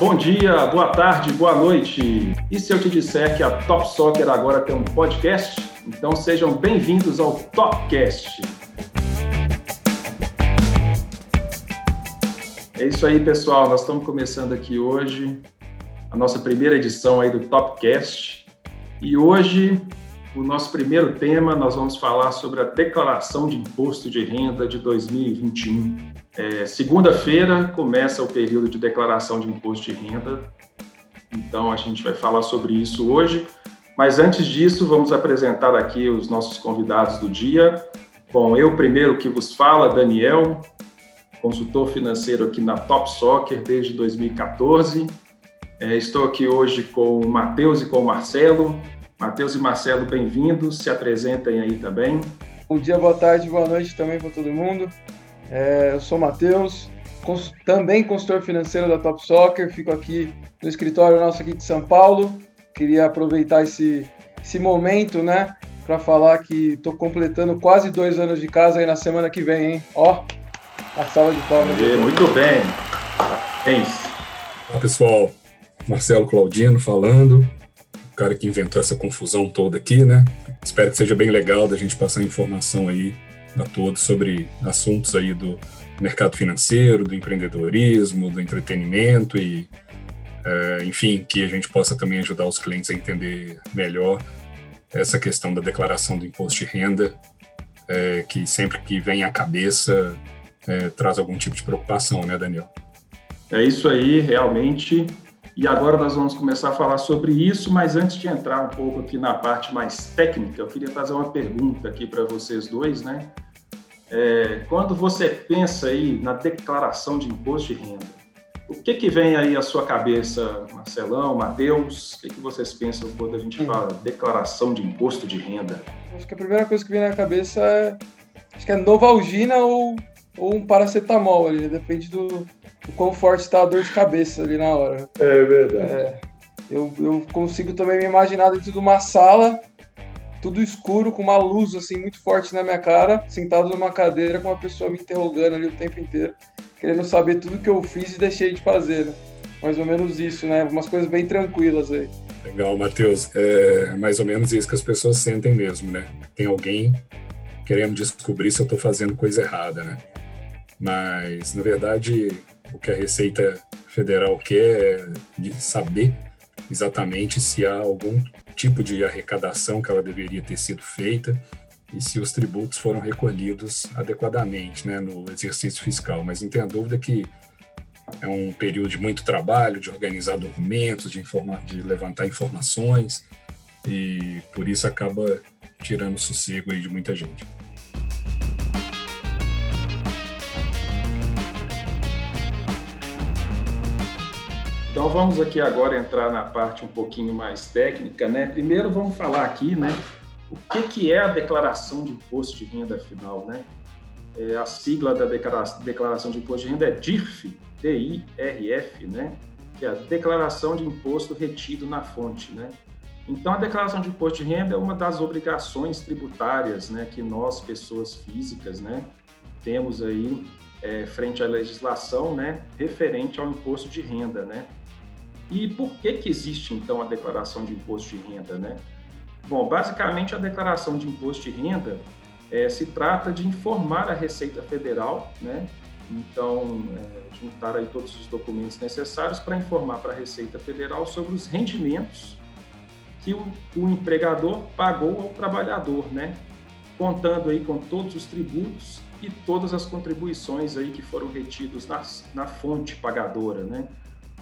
bom dia, boa tarde, boa noite. E se eu te disser que a Top Soccer agora tem um podcast? Então sejam bem-vindos ao Topcast. É isso aí, pessoal. Nós estamos começando aqui hoje a nossa primeira edição aí do Topcast. E hoje, o nosso primeiro tema, nós vamos falar sobre a declaração de imposto de renda de 2021. É, Segunda-feira começa o período de declaração de imposto de renda, então a gente vai falar sobre isso hoje. Mas antes disso, vamos apresentar aqui os nossos convidados do dia. Bom, eu primeiro que vos fala, Daniel, consultor financeiro aqui na Top Soccer desde 2014. É, estou aqui hoje com o Matheus e com o Marcelo. Matheus e Marcelo, bem-vindos, se apresentem aí também. Bom dia, boa tarde, boa noite também para todo mundo. É, eu sou o Matheus, cons também consultor financeiro da Top Soccer, fico aqui no escritório nosso aqui de São Paulo. Queria aproveitar esse, esse momento, né, para falar que estou completando quase dois anos de casa aí na semana que vem, hein? Ó, a sala de palmas. Muito bem. Parabéns. Olá, pessoal. Marcelo Claudino falando, cara que inventou essa confusão toda aqui, né? Espero que seja bem legal da gente passar informação aí a todos sobre assuntos aí do mercado financeiro, do empreendedorismo, do entretenimento e, é, enfim, que a gente possa também ajudar os clientes a entender melhor essa questão da declaração do imposto de renda, é, que sempre que vem à cabeça é, traz algum tipo de preocupação, né, Daniel? É isso aí, realmente. E agora nós vamos começar a falar sobre isso, mas antes de entrar um pouco aqui na parte mais técnica, eu queria fazer uma pergunta aqui para vocês dois, né? É, quando você pensa aí na declaração de imposto de renda, o que que vem aí à sua cabeça, Marcelão, Matheus? O que, que vocês pensam quando a gente fala declaração de imposto de renda? Acho que a primeira coisa que vem na cabeça é, acho que é Novalgina ou, ou um paracetamol ali, depende do, o quão forte está a dor de cabeça ali na hora. É verdade. É, eu, eu consigo também me imaginar dentro de uma sala, tudo escuro, com uma luz assim muito forte na minha cara, sentado numa cadeira com uma pessoa me interrogando ali o tempo inteiro, querendo saber tudo que eu fiz e deixei de fazer. Né? Mais ou menos isso, né? Umas coisas bem tranquilas aí. Legal, Matheus. É mais ou menos isso que as pessoas sentem mesmo, né? Tem alguém querendo descobrir se eu estou fazendo coisa errada, né? Mas, na verdade, o que a Receita Federal quer é saber exatamente se há algum tipo de arrecadação que ela deveria ter sido feita e se os tributos foram recolhidos adequadamente né, no exercício fiscal. Mas não tenha dúvida que é um período de muito trabalho, de organizar documentos, de, informar, de levantar informações, e por isso acaba tirando o sossego de muita gente. Então vamos aqui agora entrar na parte um pouquinho mais técnica, né? Primeiro vamos falar aqui, né? O que, que é a declaração de imposto de renda final, né? É, a sigla da declaração de imposto de renda é DIRF, D-I-R-F, né? Que é a declaração de imposto retido na fonte, né? Então a declaração de imposto de renda é uma das obrigações tributárias, né? Que nós, pessoas físicas, né? Temos aí é, frente à legislação, né? Referente ao imposto de renda, né? E por que, que existe, então, a declaração de imposto de renda? Né? Bom, basicamente, a declaração de imposto de renda é, se trata de informar a Receita Federal, né? então, é, juntar aí todos os documentos necessários para informar para a Receita Federal sobre os rendimentos que o, o empregador pagou ao trabalhador, né? contando aí com todos os tributos e todas as contribuições aí que foram retidos na, na fonte pagadora, né?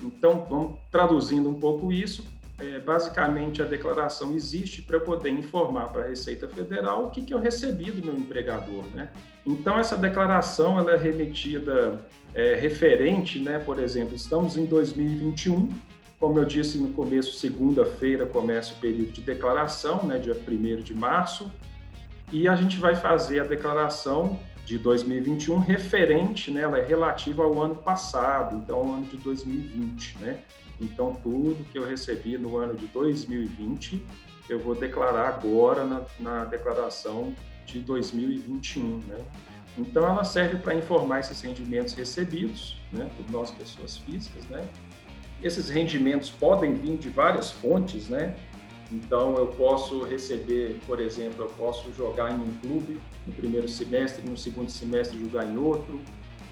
Então, vamos traduzindo um pouco isso. É, basicamente, a declaração existe para poder informar para a Receita Federal o que, que eu recebi do meu empregador, né? Então, essa declaração ela é remetida é, referente, né? Por exemplo, estamos em 2021, como eu disse no começo, segunda-feira começa o período de declaração, né? Dia 1 de março, e a gente vai fazer a declaração de 2021 referente, né, ela é relativa ao ano passado, então ao ano de 2020, né? Então tudo que eu recebi no ano de 2020 eu vou declarar agora na, na declaração de 2021, né? Então ela serve para informar esses rendimentos recebidos, né, por nós pessoas físicas, né? esses rendimentos podem vir de várias fontes, né? Então, eu posso receber, por exemplo, eu posso jogar em um clube no primeiro semestre, no segundo semestre jogar em outro.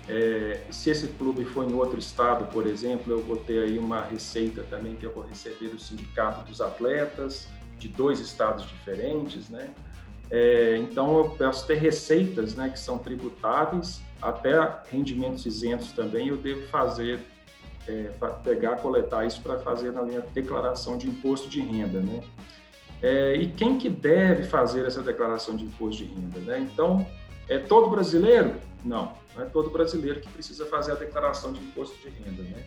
É, se esse clube for em outro estado, por exemplo, eu vou ter aí uma receita também que eu vou receber do sindicato dos atletas de dois estados diferentes, né? É, então, eu posso ter receitas, né, que são tributáveis, até rendimentos isentos também eu devo fazer é, pegar, coletar isso para fazer na minha declaração de imposto de renda, né? É, e quem que deve fazer essa declaração de imposto de renda, né? Então, é todo brasileiro? Não, não é todo brasileiro que precisa fazer a declaração de imposto de renda, né?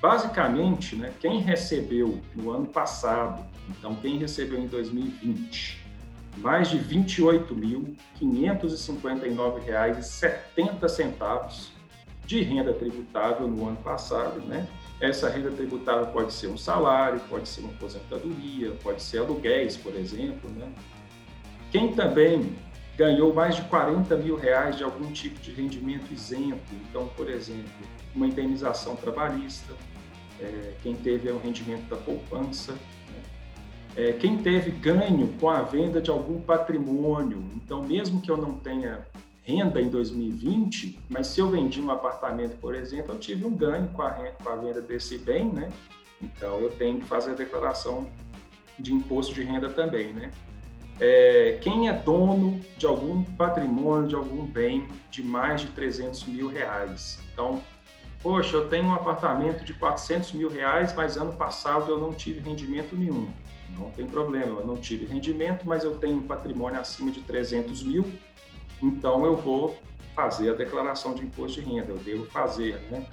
Basicamente, né, quem recebeu no ano passado, então quem recebeu em 2020, mais de R$ 28.559,70 de renda tributável no ano passado, né? Essa renda tributável pode ser um salário, pode ser uma aposentadoria, pode ser aluguéis, por exemplo, né? Quem também ganhou mais de 40 mil reais de algum tipo de rendimento isento, então, por exemplo, uma indenização trabalhista, é, quem teve um rendimento da poupança, né? é, quem teve ganho com a venda de algum patrimônio, então, mesmo que eu não tenha renda em 2020, mas se eu vendi um apartamento, por exemplo, eu tive um ganho com a, renda, com a venda desse bem, né? Então eu tenho que fazer a declaração de imposto de renda também, né? É, quem é dono de algum patrimônio, de algum bem de mais de 300 mil reais. Então, poxa, eu tenho um apartamento de 400 mil reais, mas ano passado eu não tive rendimento nenhum. Não tem problema, eu não tive rendimento, mas eu tenho um patrimônio acima de 300 mil, então eu vou fazer a declaração de imposto de renda, eu devo fazer, né?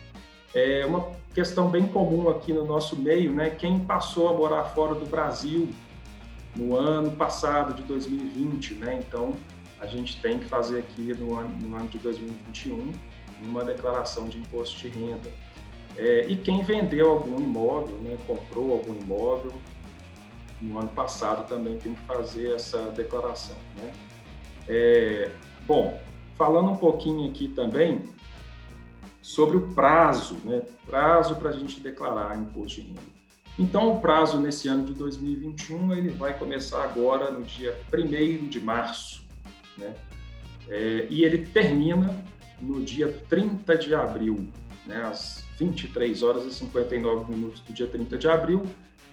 É uma questão bem comum aqui no nosso meio, né? Quem passou a morar fora do Brasil no ano passado de 2020, né? Então a gente tem que fazer aqui no ano, no ano de 2021 uma declaração de imposto de renda. É, e quem vendeu algum imóvel, né? Comprou algum imóvel no ano passado também tem que fazer essa declaração, né? É, Bom, falando um pouquinho aqui também sobre o prazo, né? Prazo para a gente declarar imposto de renda. Então, o prazo nesse ano de 2021 ele vai começar agora no dia 1 de março, né? É, e ele termina no dia 30 de abril, né? às 23 horas e 59 minutos do dia 30 de abril,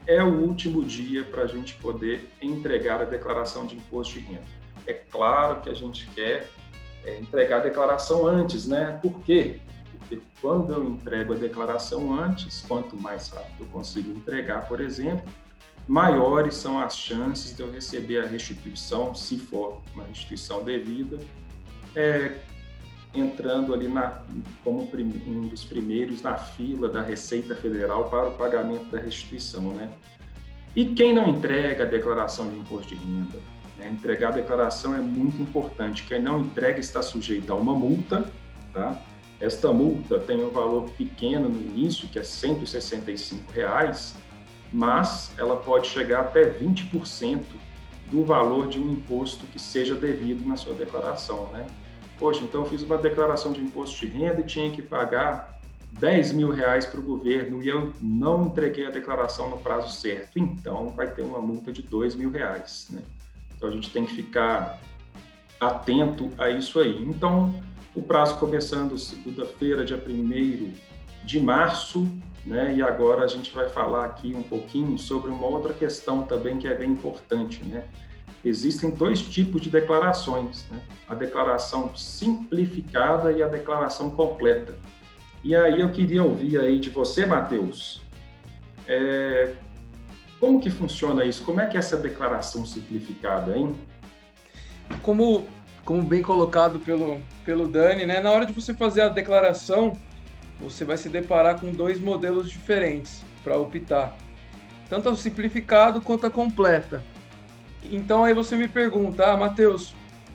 é o último dia para a gente poder entregar a declaração de imposto de renda. É claro que a gente quer é, entregar a declaração antes, né? Por quê? Porque quando eu entrego a declaração antes, quanto mais rápido eu consigo entregar, por exemplo, maiores são as chances de eu receber a restituição, se for uma restituição devida, é, entrando ali na, como um dos primeiros na fila da Receita Federal para o pagamento da restituição, né? E quem não entrega a declaração de imposto de renda? Né? Entregar a declaração é muito importante. Quem não entrega está sujeito a uma multa, tá? Esta multa tem um valor pequeno no início, que é 165 reais, mas ela pode chegar até 20% do valor de um imposto que seja devido na sua declaração, né? Poxa, então eu fiz uma declaração de imposto de renda e tinha que pagar 10 mil reais para o governo e eu não entreguei a declaração no prazo certo, então vai ter uma multa de 2 mil reais, né? Então a gente tem que ficar atento a isso aí. Então, o prazo começando segunda-feira, dia 1 de março, né? E agora a gente vai falar aqui um pouquinho sobre uma outra questão também que é bem importante, né? Existem dois tipos de declarações, né? A declaração simplificada e a declaração completa. E aí eu queria ouvir aí de você, Matheus, é, como que funciona isso? Como é que é essa declaração simplificada, hein? Como, como bem colocado pelo, pelo Dani, né? Na hora de você fazer a declaração, você vai se deparar com dois modelos diferentes para optar. Tanto a simplificado quanto a completa. Então aí você me pergunta, ah, Matheus,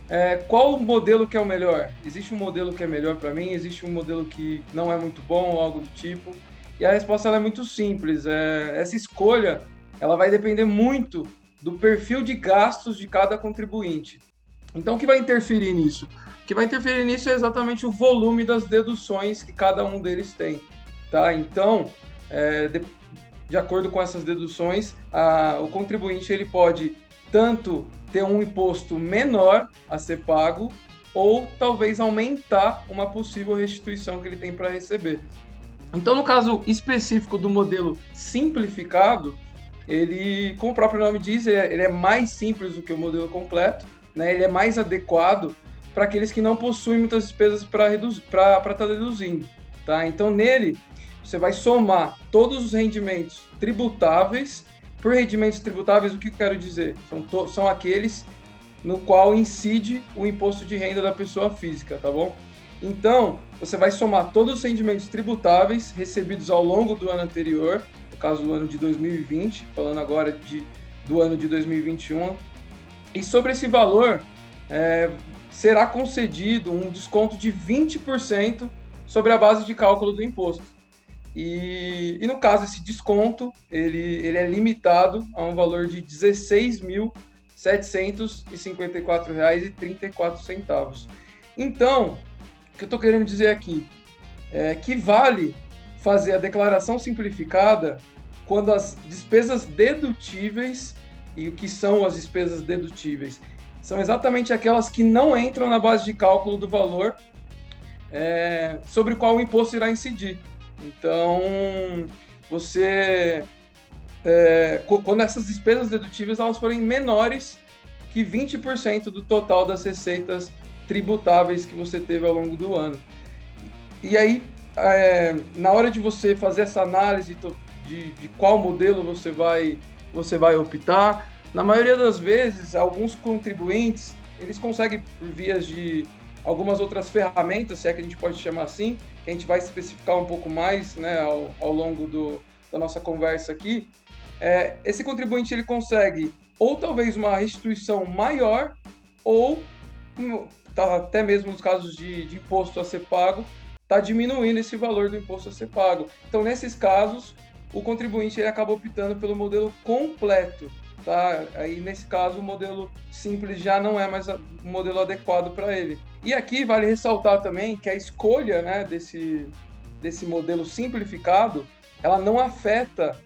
é, qual modelo que é o melhor? Existe um modelo que é melhor para mim? Existe um modelo que não é muito bom ou algo do tipo? E a resposta é muito simples. É, essa escolha ela vai depender muito do perfil de gastos de cada contribuinte. Então, o que vai interferir nisso? O que vai interferir nisso é exatamente o volume das deduções que cada um deles tem. Tá? Então, é, de, de acordo com essas deduções, a, o contribuinte ele pode tanto ter um imposto menor a ser pago ou talvez aumentar uma possível restituição que ele tem para receber. Então, no caso específico do modelo simplificado, ele, como o próprio nome diz, ele é, ele é mais simples do que o modelo completo, né? ele é mais adequado para aqueles que não possuem muitas despesas para estar tá deduzindo. Tá? Então, nele, você vai somar todos os rendimentos tributáveis. Por rendimentos tributáveis, o que eu quero dizer? São, são aqueles no qual incide o imposto de renda da pessoa física, tá bom? Então, você vai somar todos os rendimentos tributáveis recebidos ao longo do ano anterior, caso do ano de 2020, falando agora de, do ano de 2021, e sobre esse valor é, será concedido um desconto de 20% sobre a base de cálculo do imposto. E, e no caso, esse desconto ele, ele é limitado a um valor de R$ 16.754,34. Então, o que eu estou querendo dizer aqui é que vale fazer a declaração simplificada quando as despesas dedutíveis e o que são as despesas dedutíveis são exatamente aquelas que não entram na base de cálculo do valor é, sobre qual o imposto irá incidir. Então, você. É, quando essas despesas dedutíveis elas forem menores que 20% do total das receitas tributáveis que você teve ao longo do ano. E aí, é, na hora de você fazer essa análise de, de qual modelo você vai, você vai optar, na maioria das vezes, alguns contribuintes eles conseguem, por vias de algumas outras ferramentas, se é que a gente pode chamar assim, que a gente vai especificar um pouco mais né, ao, ao longo do, da nossa conversa aqui, é, esse contribuinte ele consegue ou talvez uma restituição maior ou tá, até mesmo nos casos de, de imposto a ser pago, está diminuindo esse valor do imposto a ser pago. Então, nesses casos, o contribuinte ele acaba optando pelo modelo completo, tá? Aí nesse caso o modelo simples já não é mais o modelo adequado para ele. E aqui vale ressaltar também que a escolha, né, desse desse modelo simplificado, ela não afeta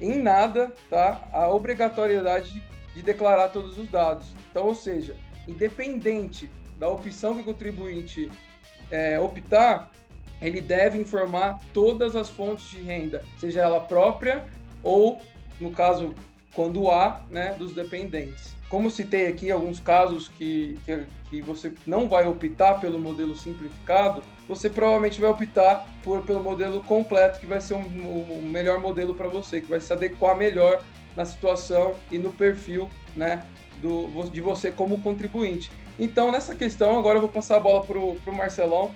em nada, tá, a obrigatoriedade de, de declarar todos os dados. Então, ou seja, independente da opção que o contribuinte é, optar, ele deve informar todas as fontes de renda, seja ela própria ou, no caso quando há, né, dos dependentes. Como citei aqui alguns casos que, que, que, você não vai optar pelo modelo simplificado, você provavelmente vai optar por, pelo modelo completo, que vai ser um, um melhor modelo para você, que vai se adequar melhor na situação e no perfil né, do, de você como contribuinte. Então, nessa questão, agora eu vou passar a bola para o Marcelão,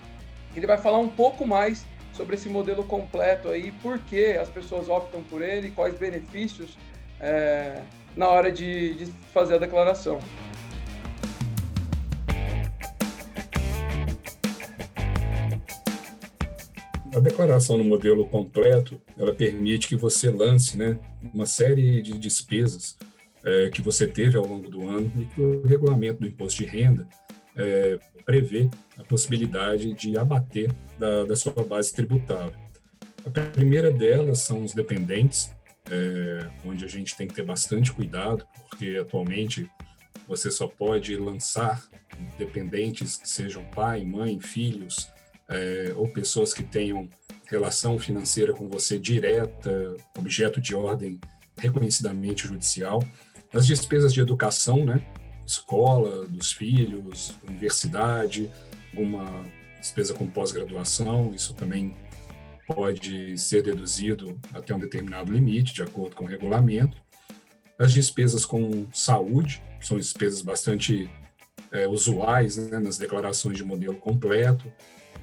ele vai falar um pouco mais sobre esse modelo completo aí, por que as pessoas optam por ele, quais benefícios é, na hora de, de fazer a declaração. A declaração no modelo completo, ela permite que você lance né, uma série de despesas é, que você teve ao longo do ano e que o regulamento do imposto de renda é, a possibilidade de abater da, da sua base tributável. A primeira delas são os dependentes, é, onde a gente tem que ter bastante cuidado, porque atualmente você só pode lançar dependentes que sejam pai, mãe, filhos, é, ou pessoas que tenham relação financeira com você direta, objeto de ordem reconhecidamente judicial. As despesas de educação, né? Escola dos filhos, universidade, uma despesa com pós-graduação, isso também pode ser deduzido até um determinado limite, de acordo com o regulamento. As despesas com saúde são despesas bastante é, usuais né, nas declarações de modelo completo,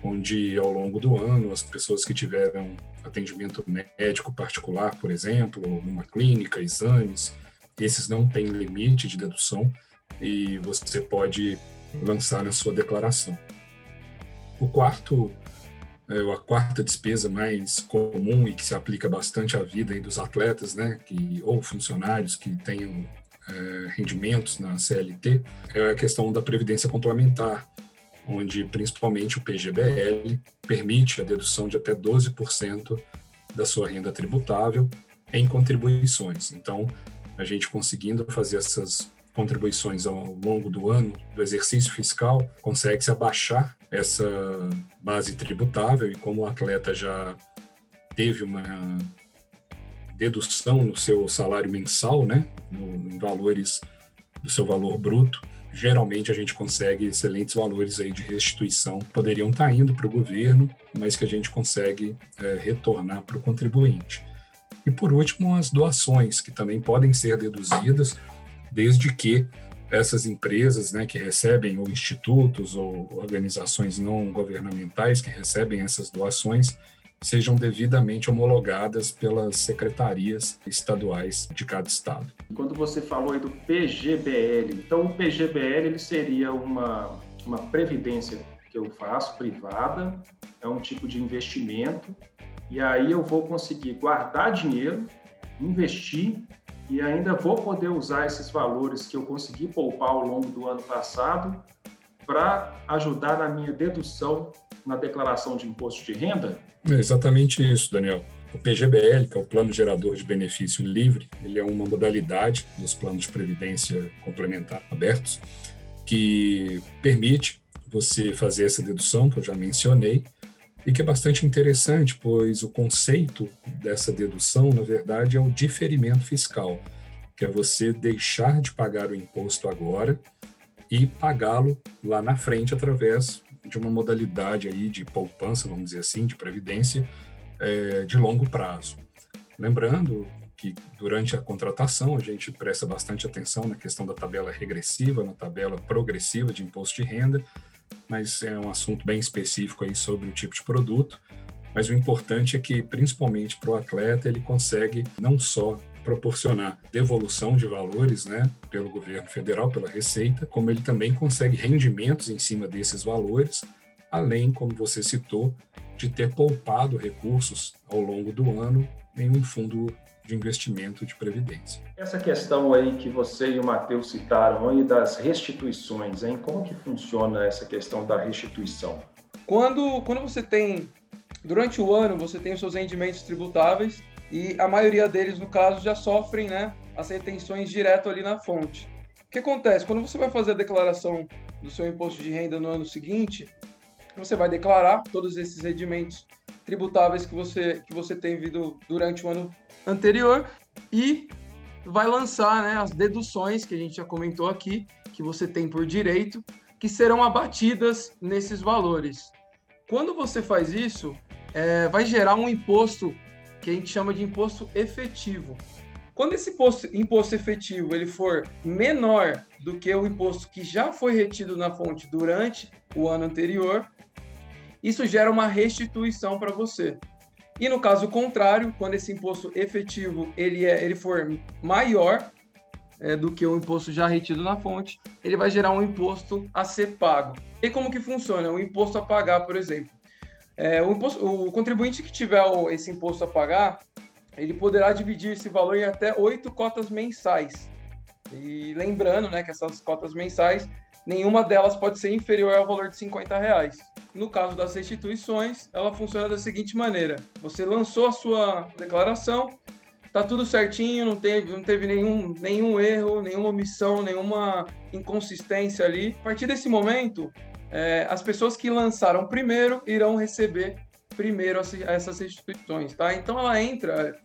onde ao longo do ano as pessoas que tiveram atendimento médico particular, por exemplo, numa clínica, exames, esses não têm limite de dedução e você pode lançar na sua declaração. O quarto é, a quarta despesa mais comum e que se aplica bastante à vida dos atletas, né, que, ou funcionários que tenham é, rendimentos na CLT, é a questão da previdência complementar, onde principalmente o PGBL permite a dedução de até 12% da sua renda tributável em contribuições. Então, a gente conseguindo fazer essas contribuições ao longo do ano do exercício fiscal, consegue-se abaixar essa base tributável e como o atleta já teve uma dedução no seu salário mensal, né, no, em valores do seu valor bruto, geralmente a gente consegue excelentes valores aí de restituição, poderiam estar indo para o governo, mas que a gente consegue é, retornar para o contribuinte. E por último, as doações, que também podem ser deduzidas, desde que essas empresas né, que recebem, ou institutos, ou organizações não governamentais que recebem essas doações, sejam devidamente homologadas pelas secretarias estaduais de cada estado. Quando você falou aí do PGBL, então o PGBL ele seria uma, uma previdência que eu faço privada, é um tipo de investimento, e aí eu vou conseguir guardar dinheiro, investir e ainda vou poder usar esses valores que eu consegui poupar ao longo do ano passado para ajudar na minha dedução na declaração de imposto de renda? É exatamente isso, Daniel. O PGBL, que é o Plano Gerador de Benefício Livre, ele é uma modalidade dos planos de previdência complementar abertos que permite você fazer essa dedução que eu já mencionei e que é bastante interessante, pois o conceito dessa dedução, na verdade, é o diferimento fiscal, que é você deixar de pagar o imposto agora e pagá-lo lá na frente através de uma modalidade aí de poupança, vamos dizer assim, de previdência é, de longo prazo. Lembrando que durante a contratação a gente presta bastante atenção na questão da tabela regressiva, na tabela progressiva de imposto de renda, mas é um assunto bem específico aí sobre o tipo de produto. Mas o importante é que, principalmente para o atleta, ele consegue não só proporcionar devolução de valores né, pelo governo federal, pela Receita, como ele também consegue rendimentos em cima desses valores, além, como você citou, de ter poupado recursos ao longo do ano em um fundo de investimento de previdência. Essa questão aí que você e o Matheus citaram aí das restituições, hein? como que funciona essa questão da restituição? Quando, quando você tem, durante o ano, você tem os seus rendimentos tributáveis e a maioria deles, no caso, já sofrem né, as retenções direto ali na fonte. O que acontece? Quando você vai fazer a declaração do seu imposto de renda no ano seguinte, você vai declarar todos esses rendimentos tributáveis que você, que você tem vindo durante o ano anterior e vai lançar né, as deduções que a gente já comentou aqui, que você tem por direito, que serão abatidas nesses valores. Quando você faz isso, é, vai gerar um imposto que a gente chama de imposto efetivo. Quando esse imposto, imposto efetivo ele for menor do que o imposto que já foi retido na fonte durante o ano anterior, isso gera uma restituição para você. E no caso contrário, quando esse imposto efetivo ele, é, ele for maior é, do que o imposto já retido na fonte, ele vai gerar um imposto a ser pago. E como que funciona? O imposto a pagar, por exemplo. É, o, imposto, o, contribuinte que tiver o, esse imposto a pagar, ele poderá dividir esse valor em até oito cotas mensais. E lembrando né, que essas cotas mensais, nenhuma delas pode ser inferior ao valor de 50 reais. No caso das restituições, ela funciona da seguinte maneira: você lançou a sua declaração, tá tudo certinho, não teve, não teve nenhum, nenhum erro, nenhuma omissão, nenhuma inconsistência ali. A partir desse momento, é, as pessoas que lançaram primeiro irão receber primeiro essas restituições, tá? Então ela entra,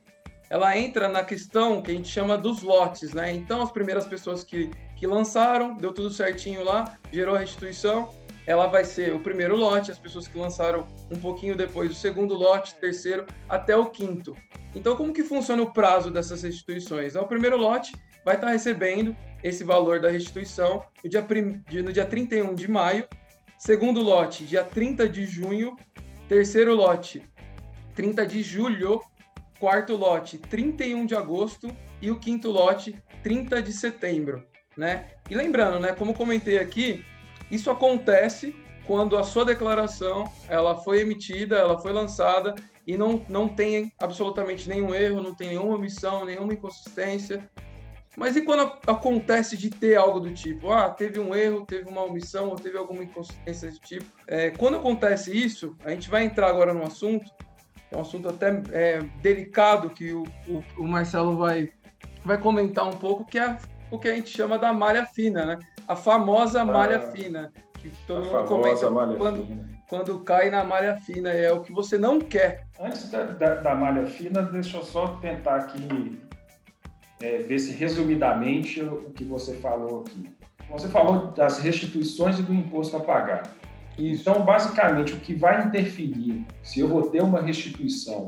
ela entra na questão que a gente chama dos lotes, né? Então as primeiras pessoas que, que lançaram, deu tudo certinho lá, gerou a restituição, ela vai ser o primeiro lote, as pessoas que lançaram um pouquinho depois, o segundo lote, terceiro, até o quinto. Então, como que funciona o prazo dessas restituições? O primeiro lote vai estar recebendo esse valor da restituição no dia, no dia 31 de maio Segundo lote, dia 30 de junho. Terceiro lote, 30 de julho. Quarto lote, 31 de agosto. E o quinto lote, 30 de setembro. Né? E lembrando, né, como comentei aqui, isso acontece quando a sua declaração ela foi emitida, ela foi lançada e não, não tem absolutamente nenhum erro, não tem nenhuma omissão, nenhuma inconsistência, mas e quando acontece de ter algo do tipo, ah, teve um erro, teve uma omissão, ou teve alguma inconsistência desse tipo? É, quando acontece isso, a gente vai entrar agora no assunto, é um assunto até é, delicado que o, o, o, Marcelo vai, vai comentar um pouco, que é o que a gente chama da malha fina, né? A famosa malha ah, fina, que todo mundo comenta quando, quando cai na malha fina, é o que você não quer. Antes da, da, da malha fina, deixa eu só tentar aqui é, ver se resumidamente o que você falou aqui. Você falou das restituições e do imposto a pagar. Então, basicamente, o que vai interferir se eu vou ter uma restituição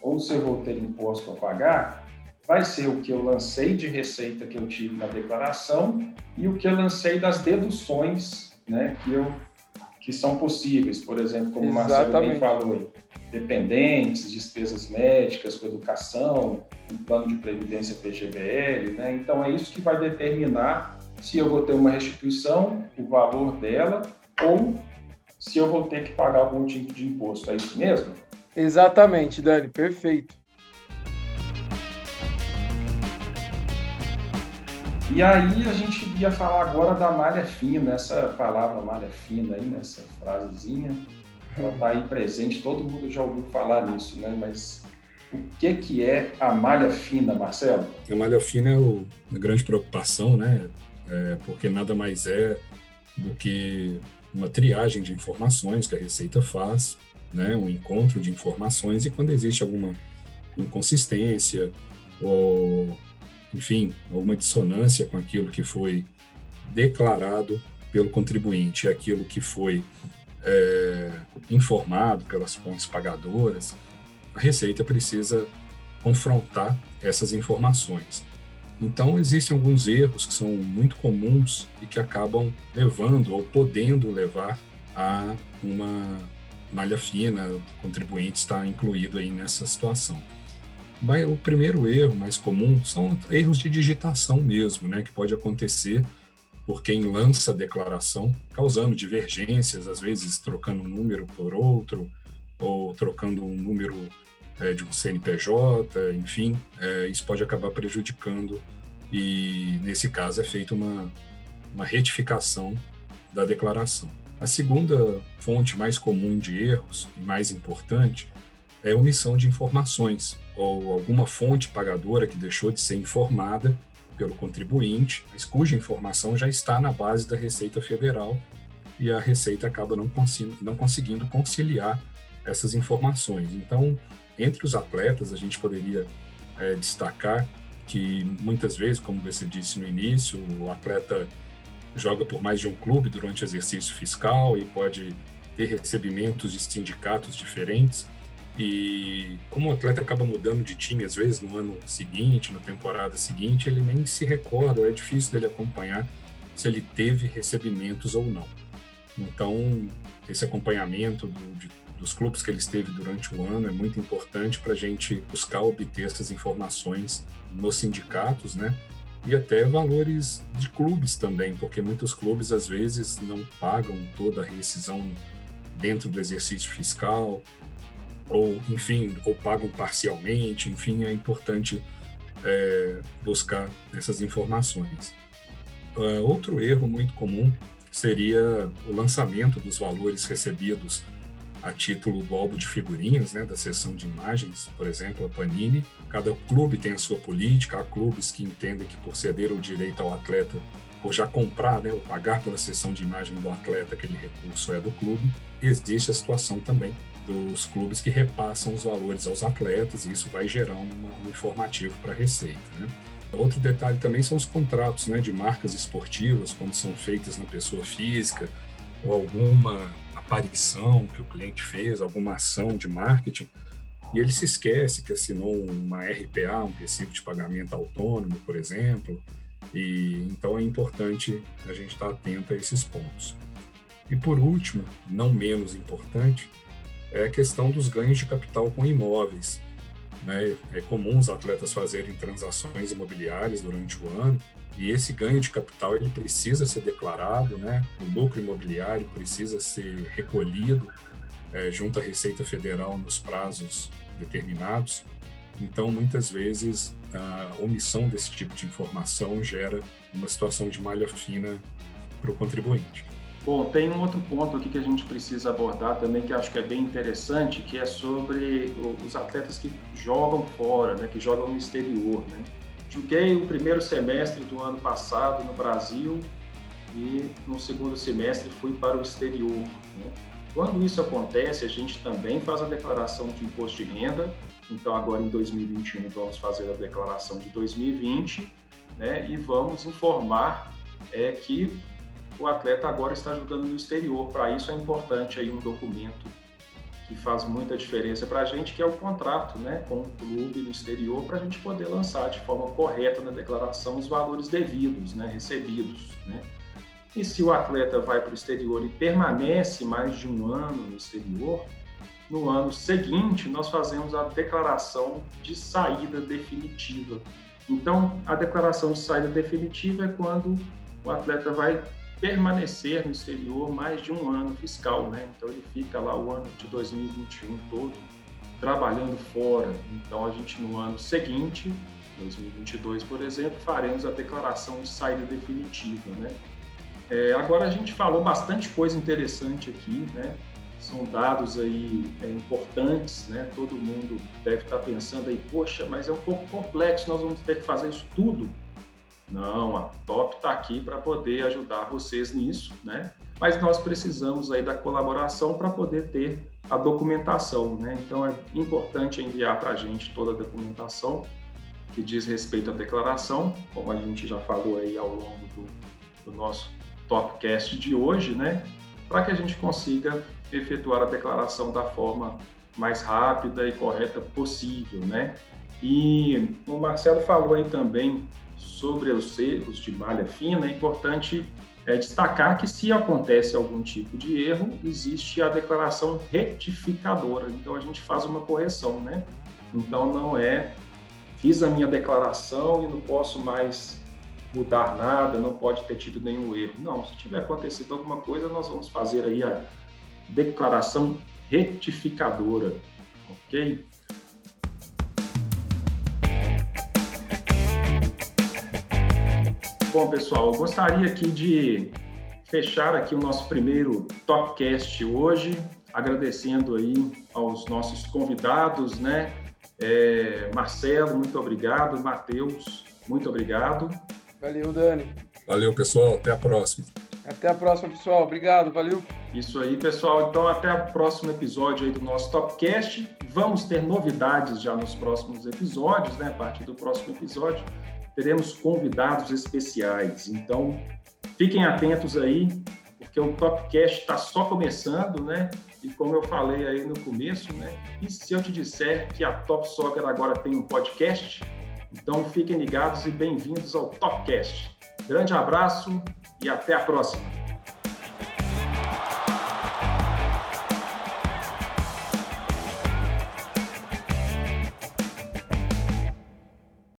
ou se eu vou ter imposto a pagar, vai ser o que eu lancei de receita que eu tive na declaração e o que eu lancei das deduções né, que, eu, que são possíveis. Por exemplo, como Exatamente. o Marcelo bem falou, dependentes, despesas médicas com educação, um plano de previdência PGBL. Né? Então, é isso que vai determinar se eu vou ter uma restituição, o valor dela, ou se eu vou ter que pagar algum tipo de imposto. É isso mesmo? Exatamente, Dani, perfeito. E aí a gente ia falar agora da malha fina, essa palavra malha fina aí, nessa frasezinha, ela está aí presente, todo mundo já ouviu falar nisso, né? Mas o que, que é a malha fina, Marcelo? A malha fina é o, a grande preocupação, né? É, porque nada mais é do que uma triagem de informações que a Receita faz, né, um encontro de informações, e quando existe alguma inconsistência ou, enfim, alguma dissonância com aquilo que foi declarado pelo contribuinte aquilo que foi é, informado pelas fontes pagadoras, a Receita precisa confrontar essas informações. Então, existem alguns erros que são muito comuns e que acabam levando ou podendo levar a uma malha fina, o contribuinte está incluído aí nessa situação. O primeiro erro mais comum são erros de digitação mesmo, né, que pode acontecer por quem lança a declaração, causando divergências, às vezes trocando um número por outro, ou trocando um número é, de um CNPJ, enfim, é, isso pode acabar prejudicando e, nesse caso, é feita uma, uma retificação da declaração. A segunda fonte mais comum de erros e mais importante é omissão de informações ou alguma fonte pagadora que deixou de ser informada pelo contribuinte, mas cuja informação já está na base da Receita Federal e a Receita acaba não, não conseguindo conciliar essas informações. Então, entre os atletas, a gente poderia é, destacar que muitas vezes, como você disse no início, o atleta joga por mais de um clube durante exercício fiscal e pode ter recebimentos de sindicatos diferentes. E como o atleta acaba mudando de time, às vezes no ano seguinte, na temporada seguinte, ele nem se recorda, é difícil dele acompanhar se ele teve recebimentos ou não. Então, esse acompanhamento do, de dos clubes que ele esteve durante o ano é muito importante para a gente buscar obter essas informações nos sindicatos, né? E até valores de clubes também, porque muitos clubes às vezes não pagam toda a rescisão dentro do exercício fiscal, ou enfim, ou pagam parcialmente, enfim, é importante é, buscar essas informações. Uh, outro erro muito comum seria o lançamento dos valores recebidos a título do álbum de figurinhas, né, da seção de imagens, por exemplo, a Panini. Cada clube tem a sua política, há clubes que entendem que por ceder o direito ao atleta, ou já comprar, né, ou pagar pela seção de imagem do atleta, aquele recurso é do clube. Existe a situação também dos clubes que repassam os valores aos atletas, e isso vai gerar um, um informativo para a Receita. Né? Outro detalhe também são os contratos né, de marcas esportivas, quando são feitas na pessoa física, ou alguma aparição que o cliente fez, alguma ação de marketing, e ele se esquece que assinou uma RPA, um recibo de pagamento autônomo, por exemplo, e então é importante a gente estar atento a esses pontos. E por último, não menos importante, é a questão dos ganhos de capital com imóveis. Né? É comum os atletas fazerem transações imobiliárias durante o ano e esse ganho de capital ele precisa ser declarado, né? O lucro imobiliário precisa ser recolhido é, junto à Receita Federal nos prazos determinados. Então, muitas vezes, a omissão desse tipo de informação gera uma situação de malha fina para o contribuinte. Bom, tem um outro ponto aqui que a gente precisa abordar também, que acho que é bem interessante, que é sobre os atletas que jogam fora, né, que jogam no exterior. Né? Joguei o primeiro semestre do ano passado no Brasil e no segundo semestre fui para o exterior. Né? Quando isso acontece, a gente também faz a declaração de imposto de renda. Então, agora em 2021, vamos fazer a declaração de 2020 né, e vamos informar é, que o atleta agora está jogando no exterior. Para isso é importante aí um documento que faz muita diferença para a gente, que é o contrato né, com o clube no exterior, para a gente poder lançar de forma correta na declaração os valores devidos, né, recebidos. Né? E se o atleta vai para o exterior e permanece mais de um ano no exterior, no ano seguinte nós fazemos a declaração de saída definitiva. Então, a declaração de saída definitiva é quando o atleta vai permanecer no exterior mais de um ano fiscal, né? Então ele fica lá o ano de 2021 todo trabalhando fora. Então a gente no ano seguinte, 2022 por exemplo, faremos a declaração de saída definitiva, né? É, agora a gente falou bastante coisa interessante aqui, né? São dados aí é, importantes, né? Todo mundo deve estar pensando aí, poxa, mas é um pouco complexo, nós vamos ter que fazer isso tudo não, a Top está aqui para poder ajudar vocês nisso, né? Mas nós precisamos aí da colaboração para poder ter a documentação, né? Então é importante enviar para a gente toda a documentação que diz respeito à declaração, como a gente já falou aí ao longo do, do nosso Topcast de hoje, né? Para que a gente consiga efetuar a declaração da forma mais rápida e correta possível, né? E o Marcelo falou aí também sobre os erros de malha fina, é importante é, destacar que se acontece algum tipo de erro, existe a declaração retificadora. Então a gente faz uma correção, né? Então não é fiz a minha declaração e não posso mais mudar nada, não pode ter tido nenhum erro. Não, se tiver acontecido alguma coisa, nós vamos fazer aí a declaração retificadora, ok? Bom, pessoal, eu gostaria aqui de fechar aqui o nosso primeiro Topcast hoje, agradecendo aí aos nossos convidados, né? É, Marcelo, muito obrigado. Matheus, muito obrigado. Valeu, Dani. Valeu, pessoal. Até a próxima. Até a próxima, pessoal. Obrigado, valeu. Isso aí, pessoal. Então, até o próximo episódio aí do nosso Topcast. Vamos ter novidades já nos próximos episódios, né? A partir do próximo episódio teremos convidados especiais. Então, fiquem atentos aí, porque o Topcast está só começando, né? E como eu falei aí no começo, né? E se eu te disser que a Top Soccer agora tem um podcast, então fiquem ligados e bem-vindos ao Topcast. Grande abraço e até a próxima.